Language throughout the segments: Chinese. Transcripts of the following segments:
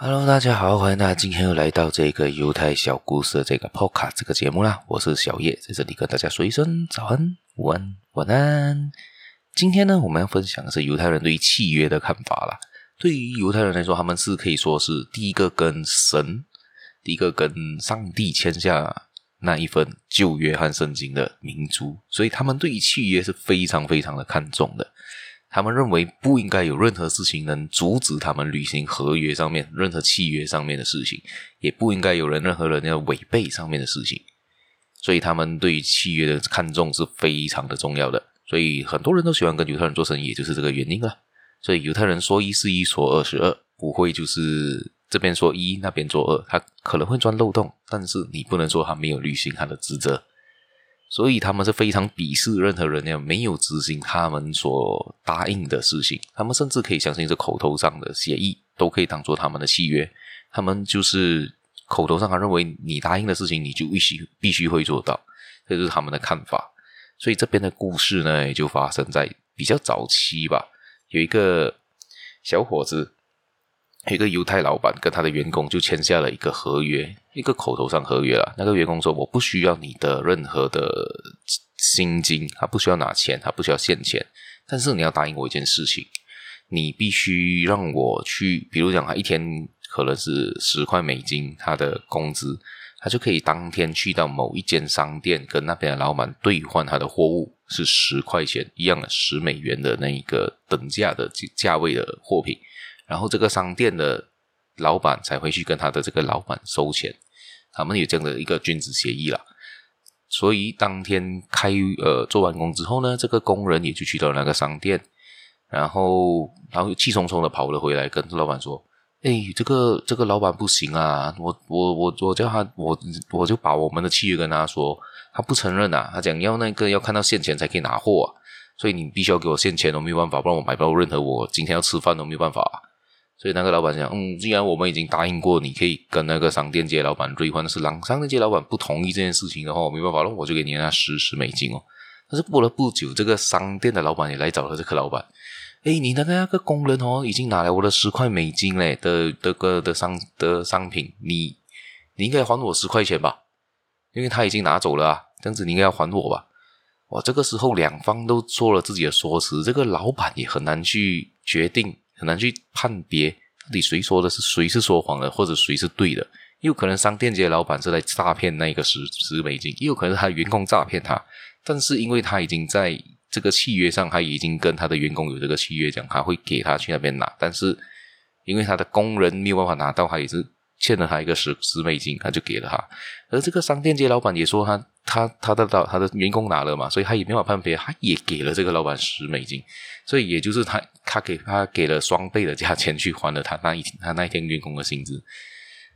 Hello，大家好，欢迎大家今天又来到这个犹太小故事的这个 Podcast 这个节目啦。我是小叶，在这里跟大家说一声早安、午安、晚安。今天呢，我们要分享的是犹太人对于契约的看法啦。对于犹太人来说，他们是可以说是第一个跟神、第一个跟上帝签下那一份旧约和圣经的民族，所以他们对于契约是非常非常的看重的。他们认为不应该有任何事情能阻止他们履行合约上面任何契约上面的事情，也不应该有人任何人要违背上面的事情。所以他们对于契约的看重是非常的重要的。所以很多人都喜欢跟犹太人做生意，也就是这个原因了。所以犹太人说一是一，说二是二，不会就是这边说一，那边做二。他可能会钻漏洞，但是你不能说他没有履行他的职责。所以他们是非常鄙视任何人要没有执行他们所答应的事情。他们甚至可以相信这口头上的协议都可以当做他们的契约。他们就是口头上还认为你答应的事情你就必须必须会做到，这就是他们的看法。所以这边的故事呢，也就发生在比较早期吧。有一个小伙子。一个犹太老板跟他的员工就签下了一个合约，一个口头上合约了。那个员工说：“我不需要你的任何的薪金，他不需要拿钱，他不需要现钱，但是你要答应我一件事情，你必须让我去，比如讲他一天可能是十块美金，他的工资，他就可以当天去到某一间商店，跟那边的老板兑换他的货物是十块钱一样的十美元的那一个等价的价位的货品。”然后这个商店的老板才会去跟他的这个老板收钱，他们有这样的一个君子协议啦。所以当天开呃做完工之后呢，这个工人也就去到那个商店，然后然后气冲冲的跑了回来，跟老板说：“哎，这个这个老板不行啊，我我我我叫他我我就把我们的契约跟他说，他不承认啊，他讲要那个要看到现钱才可以拿货啊，所以你必须要给我现钱，我没有办法，不然我买不到任何我今天要吃饭都没有办法。”所以那个老板讲，嗯，既然我们已经答应过，你可以跟那个商店街老板兑换的是，商商店街老板不同意这件事情的话，我没办法了，我就给你那十十美金哦。但是过了不久，这个商店的老板也来找了这个老板，诶，你的那个工人哦，已经拿来我的十块美金嘞的的个的商的商品，你你应该还我十块钱吧，因为他已经拿走了啊，这样子你应该要还我吧。哇，这个时候两方都做了自己的说辞，这个老板也很难去决定。很难去判别到底谁说的是谁是说谎的，或者谁是对的。有可能商店街老板是在诈骗那个十十美金，也有可能是他员工诈骗他。但是因为他已经在这个契约上，他已经跟他的员工有这个契约，讲他会给他去那边拿。但是因为他的工人没有办法拿到，他也是欠了他一个十十美金，他就给了他。而这个商店街老板也说他他他的到他的员工拿了嘛，所以他也没法判别，他也给了这个老板十美金。所以也就是他，他给他给了双倍的价钱去还了他那一他那一天员工的薪资，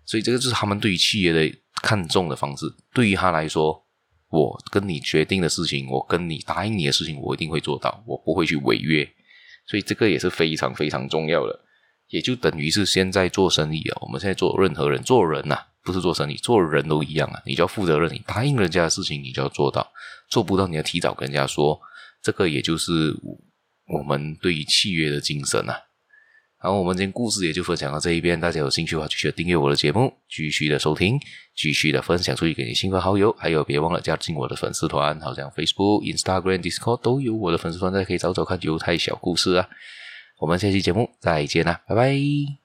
所以这个就是他们对于契约的看重的方式。对于他来说，我跟你决定的事情，我跟你答应你的事情，我一定会做到，我不会去违约。所以这个也是非常非常重要的。也就等于是现在做生意啊，我们现在做任何人做人呐、不是做生意，做人都一样啊。你就要负责任，你答应人家的事情，你就要做到，做不到你要提早跟人家说。这个也就是。我们对于契约的精神啊，好，我们今天故事也就分享到这一边。大家有兴趣的话，继续订阅我的节目，继续的收听，继续的分享出去给你亲朋好友。还有，别忘了加进我的粉丝团，好像 Facebook、Instagram、Discord 都有我的粉丝团，大家可以找找看犹太小故事啊。我们下期节目再见啦，拜拜。